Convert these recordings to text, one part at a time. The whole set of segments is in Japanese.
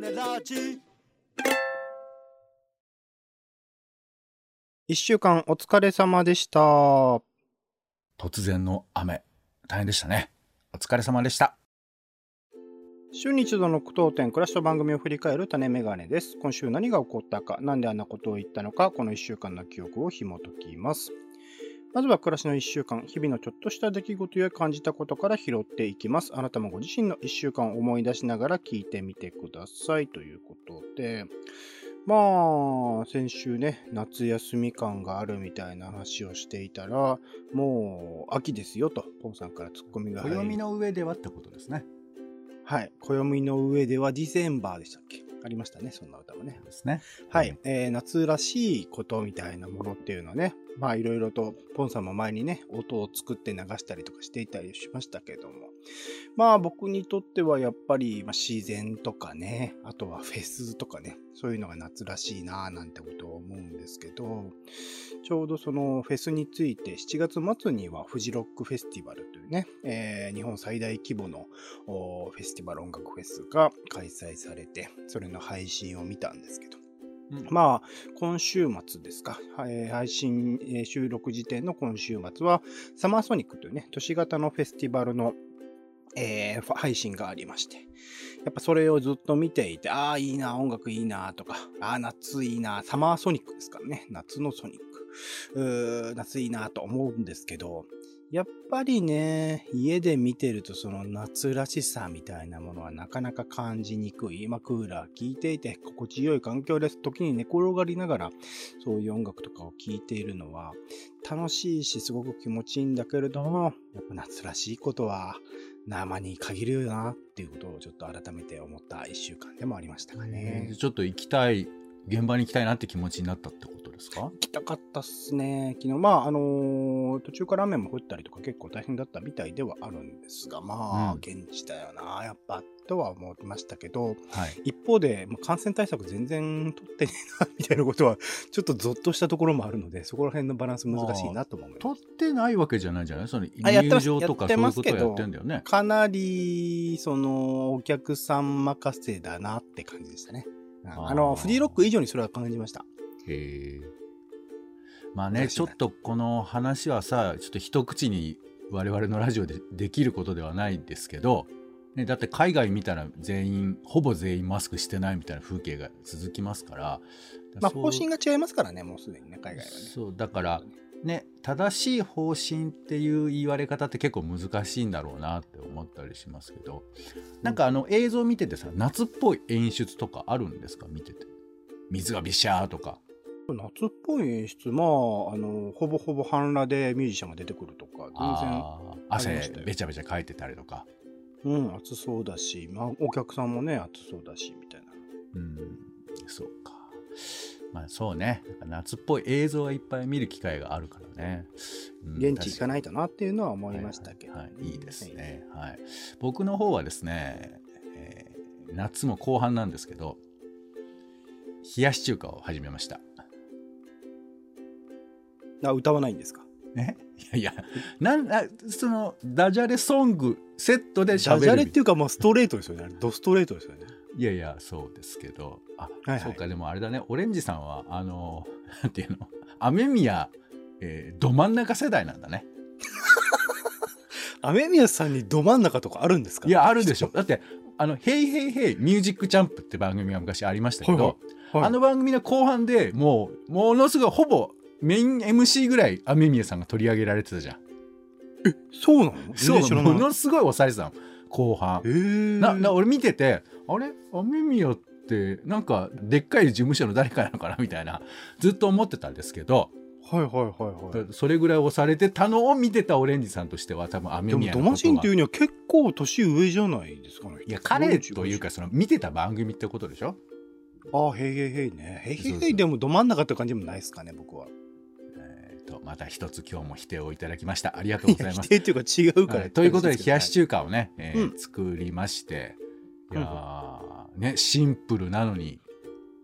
ネラジ一週間お疲れ様でした。突然の雨、大変でしたね。お疲れ様でした。週に一度の句読点、暮らしと番組を振り返る種メガネです。今週何が起こったか、なんであんなことを言ったのか、この一週間の記憶を紐解きます。まずは暮らしの一週間、日々のちょっとした出来事や感じたことから拾っていきます。あなたもご自身の一週間を思い出しながら聞いてみてください。ということで、まあ、先週ね、夏休み感があるみたいな話をしていたら、もう秋ですよと、ポンさんからツッコミが入り暦の上ではってことですね。はい。暦の上ではディセンバーでしたっけ？ありましたね、そんな歌もね。ですね。はい。えー夏らしいことみたいなものっていうのはね、まあいろいろと、ポンさんも前にね、音を作って流したりとかしていたりしましたけども、まあ僕にとってはやっぱり、ま、自然とかね、あとはフェスとかね、そういうのが夏らしいなぁなんてことを思うんですけど、ちょうどそのフェスについて7月末にはフジロックフェスティバルというね、えー日本最大規模のフェスティバル音楽フェスが開催されて、それの配信を見たんですけど、まあ、今週末ですか、えー配信、え収録時点の今週末は、サマーソニックというね、都市型のフェスティバルの、えー配信がありまして、やっぱそれをずっと見ていて、ああ、いいな、音楽いいな、とか、ああ、夏いいな、サマーソニックですからね、夏のソニック。うー夏いいなと思うんですけど、やっぱりね、家で見てるとその夏らしさみたいなものはなかなか感じにくい。今クーラー効いていて心地よい環境です。時に寝転がりながらそういう音楽とかを聴いているのは楽しいしすごく気持ちいいんだけれども、やっぱ夏らしいことは生に限るよなっていうことをちょっと改めて思った一週間でもありましたかね。ちょっと行きたい、現場に行きたいなって気持ちになったってことですか？行きたかったっすね。昨日、まあ、あのー途中から雨も降ったりとか結構大変だったみたいではあるんですが、まあ、うん現地だよな、やっぱ、とは思いましたけど、はい。一方で、もう感染対策全然取ってねえな、みたいなことは、ちょっとゾッとしたところもあるので、そこら辺のバランス難しいなとも思います。取ってないわけじゃないじゃない？その入場とかそういうことやってんだよね。かなり、その、お客さん任せだなって感じでしたね。うんあの、フリーロック以上にそれは感じました。へえ。まあね、ちょっとこの話はさ、ちょっと一口に我々のラジオでできることではないんですけど、ね、だって海外見たら全員、ほぼ全員マスクしてないみたいな風景が続きますから。まあ、方針が違いますからね、もうすでにね、海外はね。そう、だから、ね、正しい方針っていう言われ方って結構難しいんだろうなって思ったりしますけど、なんかあの映像見ててさ、夏っぽい演出とかあるんですか？見てて。水がビシャーとか。夏っぽい演出、まあ、あの、ほぼほぼ半裸でミュージシャンが出てくるとか、全然、汗べちゃべちゃかいてたりとか。うん、暑そうだし、まあ、お客さんもね、暑そうだし、みたいな。うん、そうか。まあそうね。夏っぽい映像はいっぱい見る機会があるからね。うん現地行かないとなっていうのは思いましたけど。はいはいはいいいですね、はい。僕の方はですね、えー夏も後半なんですけど、冷やし中華を始めました。あ、歌わないんですか？ね、いやいや、なんあそのダジャレソングセットでダ喋る。ジャレっていうかもうストレートですよね。ドストレートですよね。いやいや、そうですけど、あ、はいはいそうか、でもあれだね、オレンジさんは、あの、なんていうの、雨宮、えーど真ん中世代なんだね。雨宮さんにど真ん中とかあるんですか？いや、あるでしょ。だって、あの、ヘイヘイヘイミュージックチャンプって番組が昔ありましたけど、はいはいはいあの番組の後半でもう、ものすごい、ほぼメイン MC ぐらい雨宮さんが取り上げられてたじゃん。そうなの？全そう。ものすごい抑えてたの、後半へ。ーな、な、俺見てて、あれ？雨宮って、なんか、でっかい事務所の誰かなのかなみたいな、ずっと思ってたんですけど、はいはいはいはい。それぐらい押されてたのを見てたオレンジさんとしては、多分雨でも宮のことはドマシンっていうには結構年上じゃないですかね。いや、彼というか、その、見てた番組ってことでしょ？ああ、へいへいへいね。へいへいへいでもど真ん中って感じもないですかね、僕は。えーと、また一つ今日も否定をいただきました。ありがとうございます 否。定っていうか違うから、はいということで、冷やし中華をね、えーうん作りまして、いやーね、シンプルなのに、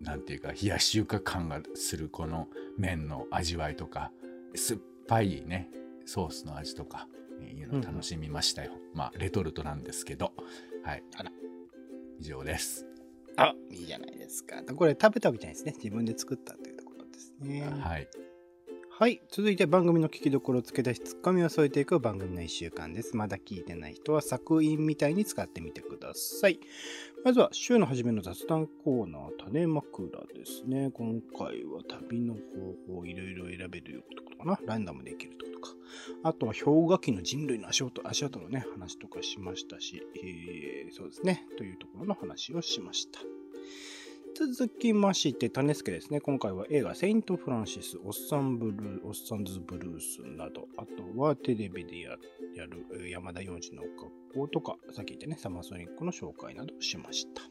なんていうか、冷やし中華感がするこの麺の味わいとか、酸っぱいね、ソースの味とか、えーいうのを楽しみましたよ。まあ、レトルトなんですけど、はい。以上です。あ、いいじゃないですか。これ食べたわけじゃないですね。自分で作ったというところですね。はい。はい。続いて番組の聞きどころを付け出し、ツッコミを添えていく番組の1週間です。まだ聞いてない人は作品みたいに使ってみてください。まずは週の初めの雑談コーナー、種枕ですね。今回は旅の方法を、いろいろ選べるよってことかな。ランダムできるってことか。あとは氷河期の人類の足音、足跡のね、話とかしましたし、えー、そうですね。というところの話をしました。続きまして、種助ですね。今回は映画、セイント・フランシス、おっさんブルー、おっさんズ・ブルースなど、あとはテレビでやる山田洋次の学校とか、さっき言ったね、サマソニックの紹介などしました。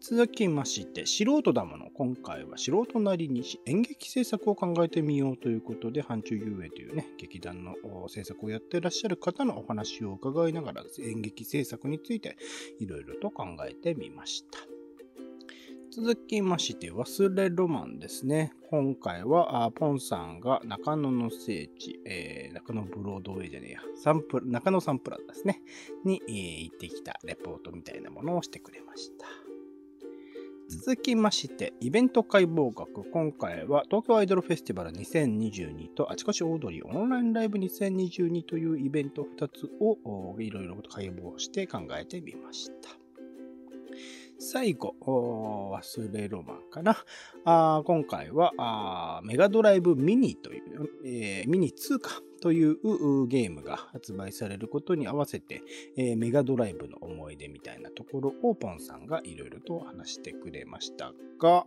続きまして、素人だもの。今回は素人なりに演劇制作を考えてみようということで、範疇遊泳というね、劇団の制作をやってらっしゃる方のお話を伺いながら、演劇制作についていろいろと考えてみました。続きまして、忘れロマンですね。今回は、ポンさんが中野の聖地、えー、中野ブロードウェイじゃねえや、サンプ中野サンプラザですね、に、えー、行ってきたレポートみたいなものをしてくれました。続きまして、イベント解剖学。今回は東京アイドルフェスティバル2022とあちこちオードリーオンラインライブ2022というイベント2つをいろいろ解剖して考えてみました。最後、忘れロマンかな。あ今回はあメガドライブミニという、えー、ミニ2かというゲームが発売されることに合わせて、えー、メガドライブの思い出みたいなところをポンさんがいろいろと話してくれましたが、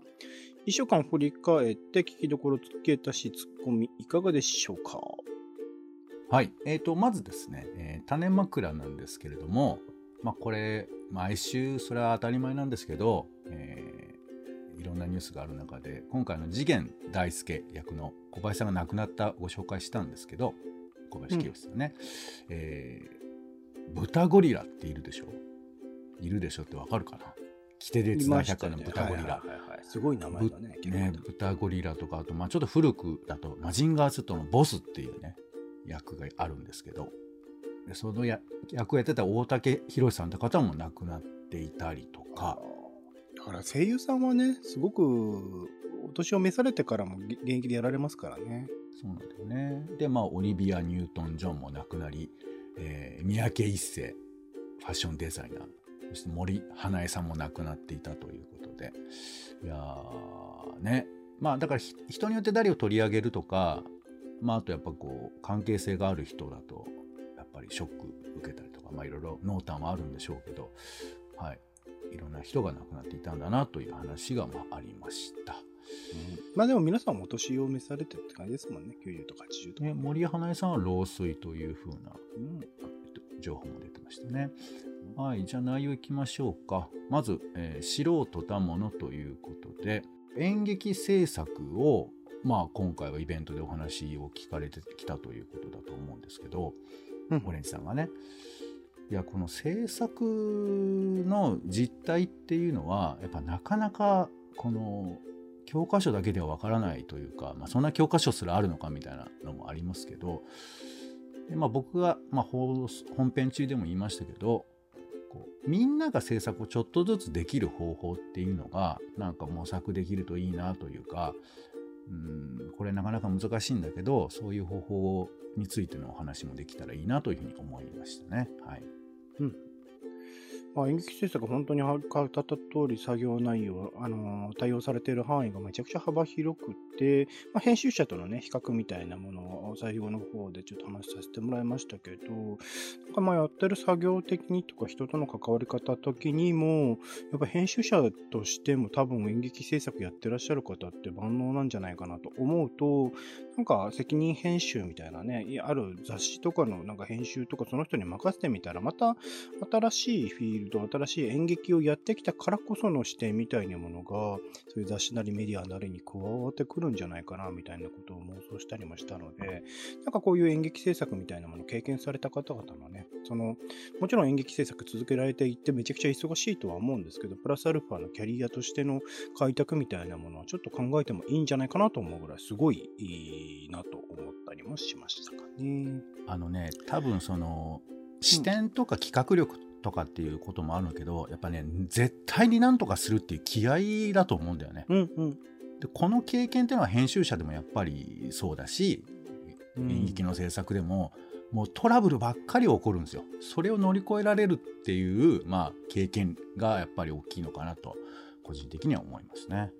一週間振り返って聞きどころつけたし、ツッコミいかがでしょうか？はい。えっ、ー、と、まずですね、えー、種枕なんですけれども、まあ、これ毎週それは当たり前なんですけど、えー、いろんなニュースがある中で今回の次元大輔役の小林さんが亡くなったご紹介したんですけど小林清さんね、うん、えー、豚ゴリラっているでしょ？いるでしょってわかるかな？キテレツな百科の豚ゴリラ、すごい名前だねね豚ゴリラとかあと、まあ、ちょっと古くだとマジンガー Z のボスっていうね役があるんですけどでそのや役をやってた大竹宏さんって方も亡くなっていたりとか。だから声優さんはねすごくお年を召されてからも現役でやられますからね。そうなんだよね。でまあオリビア・ニュートン・ジョンも亡くなり、えー、三宅一生ファッションデザイナー。そして森花江さんも亡くなっていたということで。いやーね。まあだから人によって誰を取り上げるとかまああとやっぱこう関係性がある人だとぱりショック受けたりとか、まあ、いろいろ濃淡はあるんでしょうけど、はい、いろんな人が亡くなっていたんだなという話がまあありました。うん、まあでも皆さんお年を召されてって感じですもんね、90とか80とか。ね、森花江さんは老衰というふうな、うん、情報も出てましたね。はい、じゃあ内容いきましょうか。まず、えー、素人だものということで、演劇制作を、まあ今回はイベントでお話を聞かれてきたということだと思うんですけど、オレンジさんがね。いやこの制作の実態っていうのはやっぱなかなかこの教科書だけではわからないというか、まあ、そんな教科書すらあるのかみたいなのもありますけどで、まあ、僕が、まあ、本編中でも言いましたけどこうみんなが制作をちょっとずつできる方法っていうのがなんか模索できるといいなというかうんこれなかなか難しいんだけどそういう方法についてのお話もできたらいいなというふうに思いましたね。はい。うん。まあ、演劇制作、本当に語った通り作業内容、あのー、対応されている範囲がめちゃくちゃ幅広くて、まあ、編集者とのね、比較みたいなものを最後の方でちょっと話させてもらいましたけど、なんかまあやってる作業的にとか人との関わり方時にも、やっぱ編集者としても多分演劇制作やってらっしゃる方って万能なんじゃないかなと思うと、なんか責任編集みたいなね、ある雑誌とかのなんか編集とかその人に任せてみたら、また新しいフィールド、新しい演劇をやってきたからこその視点みたいなものが、そういう雑誌なりメディアなりに加わってくるんじゃないかな、みたいなことを妄想したりもしたので、なんかこういう演劇制作みたいなものを経験された方々のね、その、もちろん演劇制作続けられていってめちゃくちゃ忙しいとは思うんですけど、プラスアルファのキャリアとしての開拓みたいなものはちょっと考えてもいいんじゃないかなと思うぐらい、すごいいいなと思ったりもしましたかね。あのね、多分その、視点とか企画力とかっていうこともあるけどやっぱね絶対になんとかするっていう気合だと思うんだよね。うんうん。でこの経験っていうのは編集者でもやっぱりそうだしうん演劇の制作でも、もうトラブルばっかり起こるんですよ。それを乗り越えられるっていう、まあ、経験がやっぱり大きいのかなと個人的には思いますね。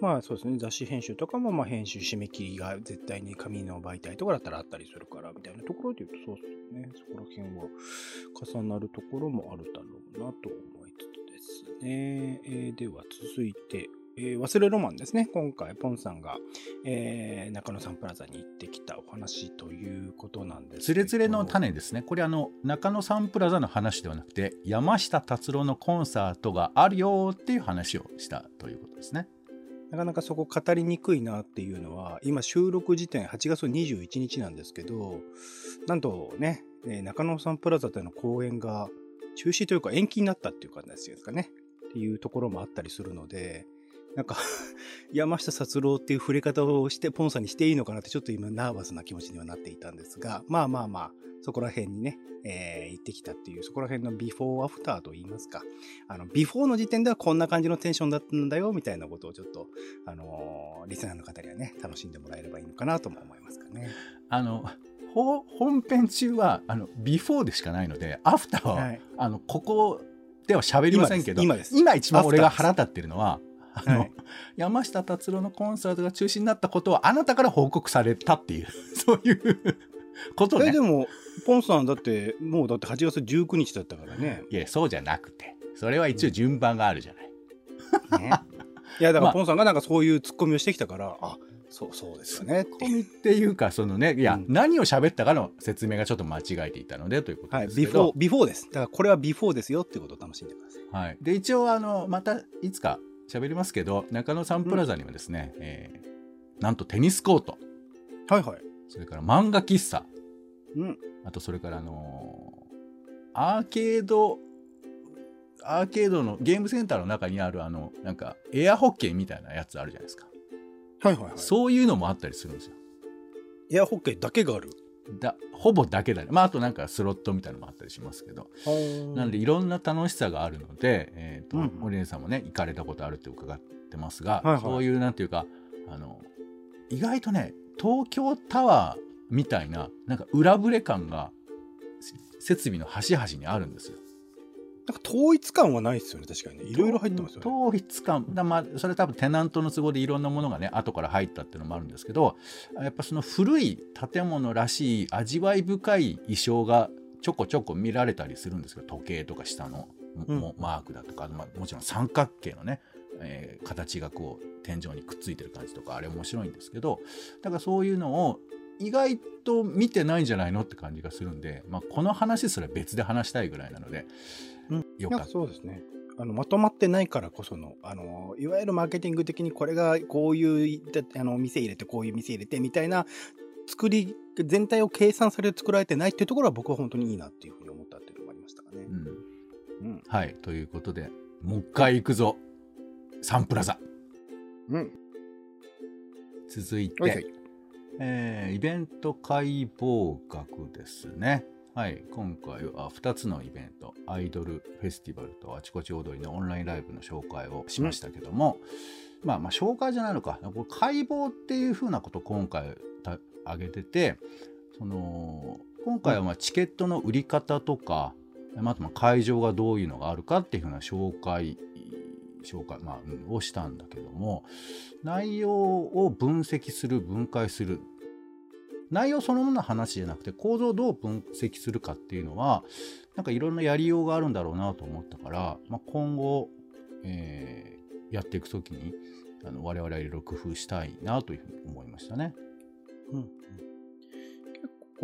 まあそうですね、雑誌編集とかも、まあ編集締め切りが絶対に紙の媒体とかだったらあったりするから、みたいなところで言うとそうですね。そこら辺は重なるところもあるだろうなと思いつつですね。えーでは続いて、えー忘れロマンですね。今回、ポンさんが、えー中野サンプラザに行ってきたお話ということなんですけど。つれつれの種ですね。これあの中野サンプラザの話ではなくて山下達郎のコンサートがあるよっていう話をしたということですね。なかなかそこ語りにくいなっていうのは、今収録時点8月21日なんですけど、なんとね、中野サンプラザでの公演が中止というか延期になったっていう感じですかね。っていうところもあったりするので、なんか 山下達郎っていう触れ方をして、ポンさんにしていいのかなってちょっと今ナーバスな気持ちにはなっていたんですが、まあまあまあ、そこら辺にね、えー行ってきたっていう、そこら辺のビフォーアフターと言いますか、あの、ビフォーの時点ではこんな感じのテンションだったんだよ、みたいなことをちょっとあのーリスナーの方にはね、楽しんでもらえればいいのかなとも思いますかね。あのほ本編中はあのビフォーでしかないのでアフターは、はい。あのここでは喋りませんけど今です今一番俺が腹立ってるのはあの、はい。山下達郎のコンサートが中止になったことはあなたから報告されたっていう そういうことえ、ねでも、ポンさんだって、もうだって8月19日だったからね。いやそうじゃなくて。それは一応順番があるじゃない、ね。いや、だかまあ。らポンさんがなんかそういうツッコミをしてきたから、あ、そうそうですよねって。っていうかそのねいや、うん。何を喋ったかの説明がちょっと間違えていたのでということはい、ですけど、ビフォー、ビフォーです。だからこれはビフォーですよっていうことを楽しんでください。はい、で一応あのまたいつか喋りますけど中野サンプラザにはですね、えーなんとテニスコートはいはい。それから漫画喫茶うん。あとそれからあのーアーケードアーケードのゲームセンターの中にあるあのなんかエアホッケーみたいなやつあるじゃないですか、はいはいはい。そういうのもあったりするんですよエアホッケーだけがある。だほぼだけだね。まああとなんかスロットみたいなのもあったりしますけど。なんでいろんな楽しさがあるので、えーとうん森根さんもね行かれたことあるって伺ってますが、はいはい。そういうなんていうかあの意外とね東京タワーみたいななんか裏ぶれ感がせ設備の端々にあるんですよ。なんか統一感はないですよね、確かにね。いろいろ入ってますよね。統一感だまあそれ多分テナントの都合でいろんなものがね後から入ったっていうのもあるんですけどやっぱその古い建物らしい味わい深い衣装がちょこちょこ見られたりするんですけど時計とか下のうんもマークだとか、まあ、もちろん三角形のね、えー形がこう天井にくっついてる感じとかあれ面白いんですけどだからそういうのを意外と見てないんじゃないのって感じがするんで、まあ、この話すら別で話したいぐらいなので、うんよかった。そうですね。あのまとまってないからこそのあのいわゆるマーケティング的にこれがこういうだあの店入れてこういう店入れてみたいな作り全体を計算されて作られてないっていうところは僕は本当にいいなっていうふうに思ったっていうのもありましたかね。うんうん。はい、ということで、もう一回行くぞ、サンプラザ。うん。続いて、はいはい。えーイベント解剖学ですね。はい、今回は2つのイベント、アイドルフェスティバルとあちこち踊りのオンラインライブの紹介をしましたけども、まあまあ紹介じゃないのか、これ解剖っていうふうなことを今回た挙げてて、その今回はまあチケットの売り方とか、まあ会場がどういうのがあるかっていうふうな紹介紹介、まあ、うんをしたんだけども内容を分析する分解する内容そのものの話じゃなくて構造をどう分析するかっていうのはなんかいろんなやりようがあるんだろうなと思ったから、まあ、今後、えーやっていく時にあの我々はいろいろ工夫したいなというふうに思いましたね。うん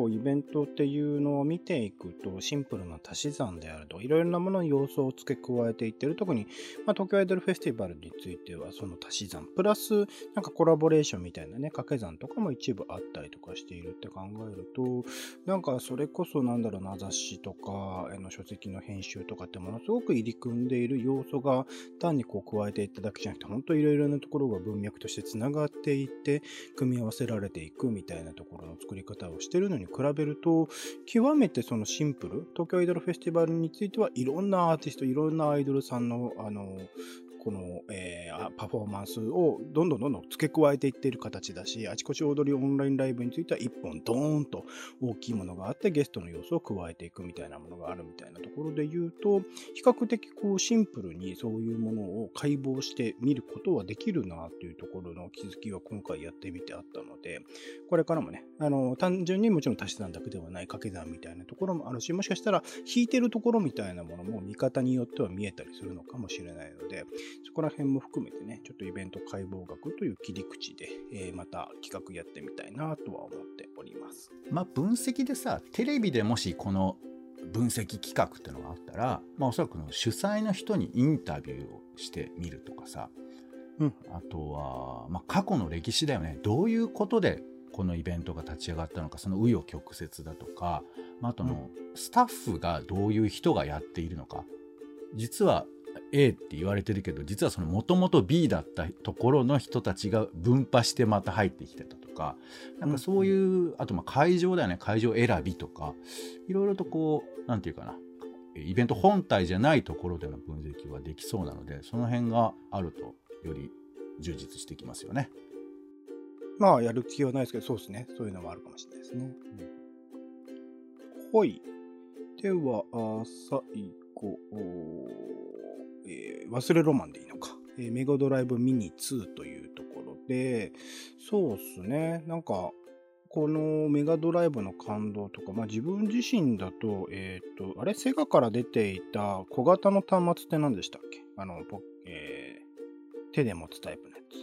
うイベントっていうのを見ていくとシンプルな足し算であるといろいろなものに要素を付け加えていってる。特に、まあ、東京アイドルフェスティバルについてはその足し算プラスなんかコラボレーションみたいなね掛け算とかも一部あったりとかしているって考えるとなんかそれこそなんだろうな雑誌とかあの書籍の編集とかってものすごく入り組んでいる要素が単にこう加えていっただけじゃなくて本当いろいろなところが文脈としてつながっていって組み合わせられていくみたいなところの作り方をしてるのに比べると、極めてそのシンプル、東京アイドルフェスティバルについてはいろんなアーティスト、いろんなアイドルさんの、あの、この、えー、パフォーマンスをどんどんどんどん付け加えていっている形だし、あちこち踊りオンラインライブについては一本ドーンと大きいものがあってゲストの要素を加えていくみたいなものがあるみたいなところで言うと、比較的こうシンプルにそういうものを解剖して見ることはできるなというところの気づきは今回やってみてあったので、これからもね、あの、単純にもちろん足し算だけではない掛け算みたいなところもあるし、もしかしたら引いてるところみたいなものも見方によっては見えたりするのかもしれないので、そこら辺も含めてね、ちょっとイベント解剖学という切り口で、えー、また企画やってみたいなとは思っております。まあ分析でさ、テレビでもしこの分析企画っていうのがあったら、まあおそらくの主催の人にインタビューをしてみるとかさ、うん、あとは、まあ、過去の歴史だよね。どういうことでこのイベントが立ち上がったのか、その紆余曲折だとか、まあ、あとのスタッフがどういう人がやっているのか。実は A って言われてるけど実はそのもともと B だったところの人たちが分派してまた入ってきてたとかなんかそういう、うん、あとまあ会場だよね。会場選びとか。いろいろとこう何て言うかな。イベント本体じゃないところでの分析はできそうなのでその辺があるとより充実してきますよね。まあやる気はないですけどそうですね。そういうのもあるかもしれないですね。うん、はい。では最後えー、忘れロマンでいいのか、えー、メガドライブミニ2というところで、そうっすね、なんか、このメガドライブの感動とか、まあ、自分自身だと、えっ、ー、と、あれ、セガから出ていた小型の端末って何でしたっけ？あの、えー、手で持つタイプのやつ。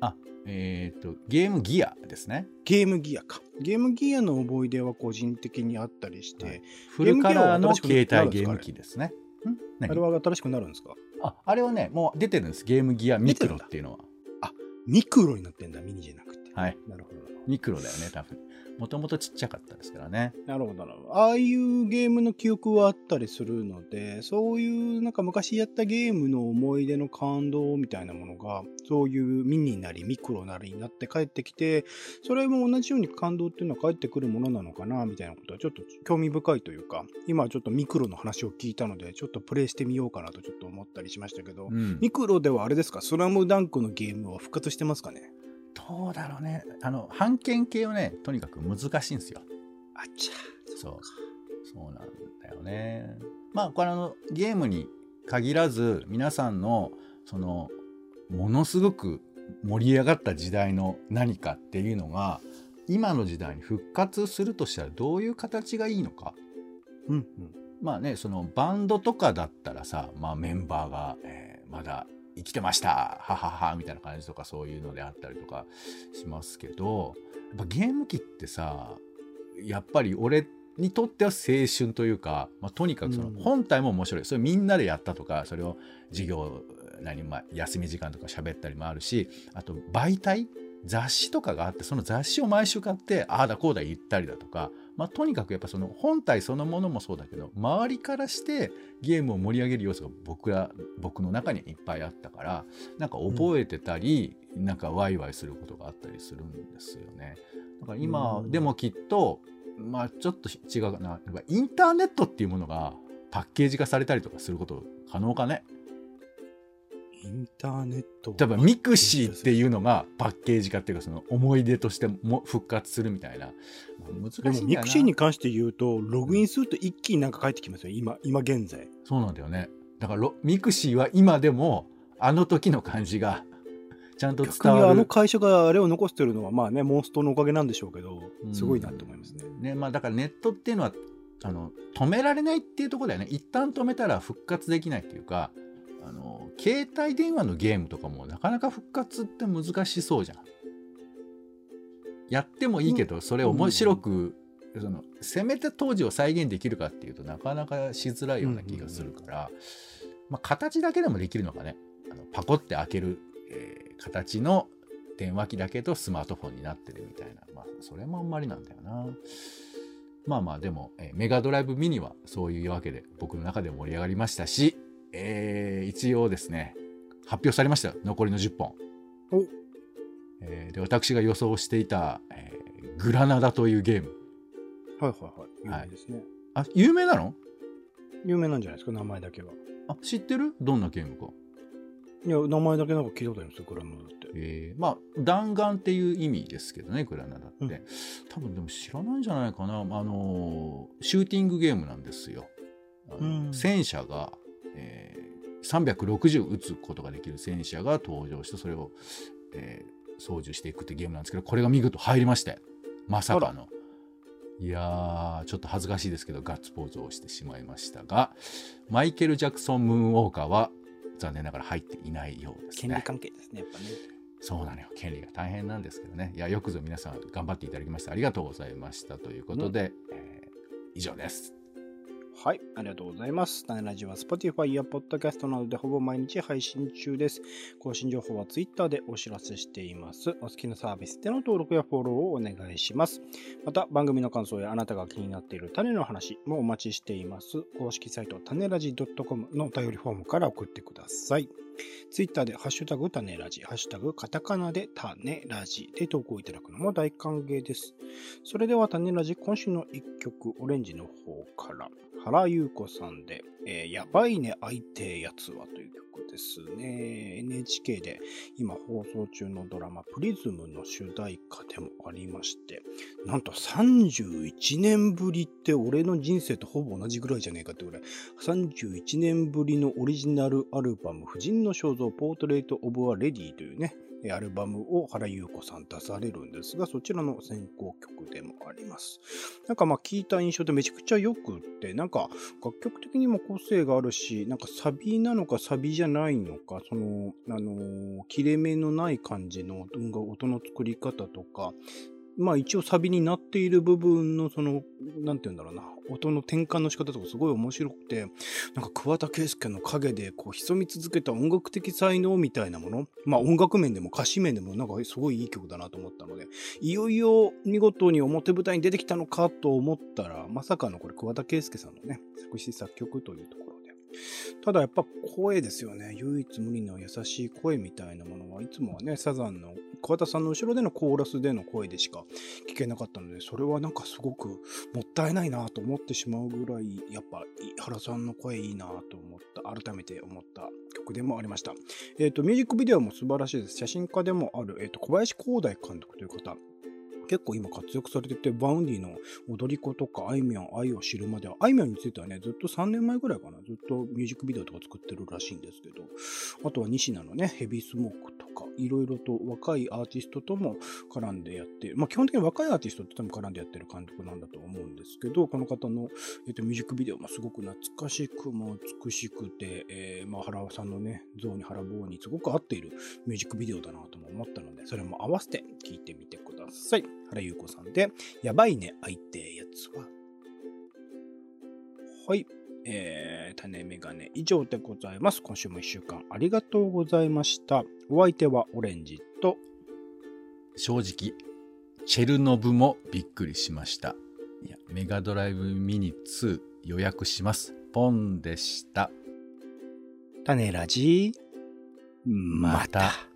あ、えっ、ー、と、ゲームギアですね。ゲームギアか。ゲームギアの思い出は個人的にあったりして、はい、フルカラーの携帯ゲーム機ですね。あれは新しくなるんですか？ああれはねもう出てるんです。ゲームギアミクロっていうのは。あミクロになってんだ。ミニじゃなくて。はい。なるほど。ミクロだよね多分もともとちっちゃかったですからね。なるほど、なるほど。ああいうゲームの記憶はあったりするので、そういうなんか昔やったゲームの思い出の感動みたいなものが、そういうミニなりミクロなりになって帰ってきて、それも同じように感動っていうのは帰ってくるものなのかな、みたいなことはちょっと興味深いというか、今ちょっとミクロの話を聞いたので、ちょっとプレイしてみようかなとちょっと思ったりしましたけど、うん、ミクロではあれですか、スラムダンクのゲームは復活してますかね？どうだろうね。あの、判権系はね、とにかく難しいんですよ。あっちゃ。そう。そうなんだよね。まあ、これあの、ゲームに限らず、皆さんの、その、ものすごく盛り上がった時代の何かっていうのが、今の時代に復活するとしたらどういう形がいいのか。うん、うん。まあね、そのバンドとかだったらさ、まあメンバーが、えー、まだ生きてました。はははみたいな感じとかそういうのであったりとかしますけどやっぱゲーム機ってさやっぱり俺にとっては青春というか、まあ、とにかくその本体も面白い、それみんなでやったとかそれを授業何、まあ、休み時間とか喋ったりもあるしあと媒体雑誌とかがあってその雑誌を毎週買ってああだこうだ言ったりだとかまあ、とにかくやっぱその本体そのものもそうだけど周りからしてゲームを盛り上げる要素が僕ら僕の中にいっぱいあったからなんか覚えてたり、うん、なんかワイワイすることがあったりするんですよね。だから今でもきっと、まあちょっと違うかな。インターネットっていうものがパッケージ化されたりとかすること可能かね。インターネット多分 mixi っていうのがパッケージ化っていうかその思い出としても復活するみたいな難しいでも mixiに関して言うとログインすると一気になんか返ってきますよ。今今現在。そうなんだよね。だから mixiは今でもあの時の感じがちゃんと伝わる。あの会社があれを残してるのはまあねモンストのおかげなんでしょうけどすごいなと思いますね,、ねまあ、だからネットっていうのはあの止められないっていうところだよね。一旦止めたら復活できないっていうかあの携帯電話のゲームとかもなかなか復活って難しそうじゃん。やってもいいけど、それ面白く、そのせめて当時を再現できるかっていうとなかなかしづらいような気がするから、まあ、形だけでもできるのかね。あのパコって開ける、えー、形の電話機だけどスマートフォンになってるみたいな、まあ、それもあんまりなんだよな。まあまあでも、えー、メガドライブミニはそういうわけで僕の中で盛り上がりましたし、えー、一応ですね、発表されました残りの10本。えー、で私が予想していた、えー、グラナダというゲーム。はいはいはい。有名ですね。あ有名なの？有名なんじゃないですか、名前だけは。あ知ってる？どんなゲームかいや、名前だけなんか聞いたことありますよ、グラナダって。えーまあ弾丸っていう意味ですけどねグラナダって、うん多分でも知らないんじゃないかなあのーシューティングゲームなんですようん戦車が、えー360撃つことができる戦車が登場してそれを、えー操縦していくってゲームなんですけどこれが見事入りましてまさかのいやーちょっと恥ずかしいですけどガッツポーズをしてしまいましたがマイケル・ジャクソン・ムーンウォーカーは残念ながら入っていないようですね。権利関係ですね、やっぱね。そうなのよ。権利が大変なんですけどね。いや、よくぞ皆さん頑張っていただきましてありがとうございましたということで、えー以上です。はい、ありがとうございます。タネラジは Spotify や Podcast などでほぼ毎日配信中です。更新情報は Twitter でお知らせしています。お好きなサービスでの登録やフォローをお願いします。また、番組の感想やあなたが気になっている種の話もお待ちしています。公式サイト、種ラジ .com のお便りフォームから送ってください。ツイッターでハッシュタグ種ラジ、ハッシュタグカタカナで種ラジで投稿いただくのも大歓迎です。それでは種ラジ、今週の一曲、オレンジの方から、原優子さんで、えーやばいね、相手やつはという曲ですね。NHK で今放送中のドラマ、プリズムの主題歌でもありまして、なんと31年ぶりって俺の人生とほぼ同じぐらいじゃねえかってぐらい、31年ぶりのオリジナルアルバム、婦人の肖像、ポートレート・オブ・ア・レディというね、アルバムを原優子さん出されるんですが、そちらの選考曲でもあります。なんかまあ聞いた印象でめちゃくちゃ良くって、なんか楽曲的にも個性があるし、なんかサビなのかサビじゃないのか、その、あのー切れ目のない感じの音の作り方とか、まあ一応サビになっている部分のその、なんて言うんだろうな、音の転換の仕方とかすごい面白くて、なんか桑田佳祐の影でこう潜み続けた音楽的才能みたいなもの、まあ音楽面でも歌詞面でもなんかすごいいい曲だなと思ったので、いよいよ見事に表舞台に出てきたのかと思ったら、まさかのこれ桑田佳祐さんのね、作詞作曲というところ。ただやっぱ声ですよね。唯一無二の優しい声みたいなものはいつもはね、サザンの桑田さんの後ろでのコーラスでの声でしか聞けなかったので、それはなんかすごくもったいないなと思ってしまうぐらい、やっぱ原さんの声いいなと思った、改めて思った曲でもありました。えっ、と、ミュージックビデオも素晴らしいです。写真家でもある、えっ、と、小林光大監督という方。結構今活躍されてて、 Vaundyの踊り子とか、あいみょん愛を知るまでは、あいみょんについてはね、ずっと3年前ぐらいかな、ずっとミュージックビデオとか作ってるらしいんですけど、あとはにしなのね、ヘビースモークとか、いろいろと若いアーティストとも絡んでやって、まあ基本的に若いアーティストと多分絡んでやってる監督なんだと思うんですけど、この方の、えっとミュージックビデオもすごく懐かしくも美しくて、えーまあ原さんのね、像に原坊にすごく合っているミュージックビデオだなとも思ったので、それも合わせて聴いてみてください。原優子さんで、やばいね、相手やつは。はい。えー、種メガネ以上でございます。今週も一週間ありがとうございました。お相手はオレンジと、正直、チェルノブもびっくりしました。いや、メガドライブミニ2予約します。ポンでした。種ラジ、ままた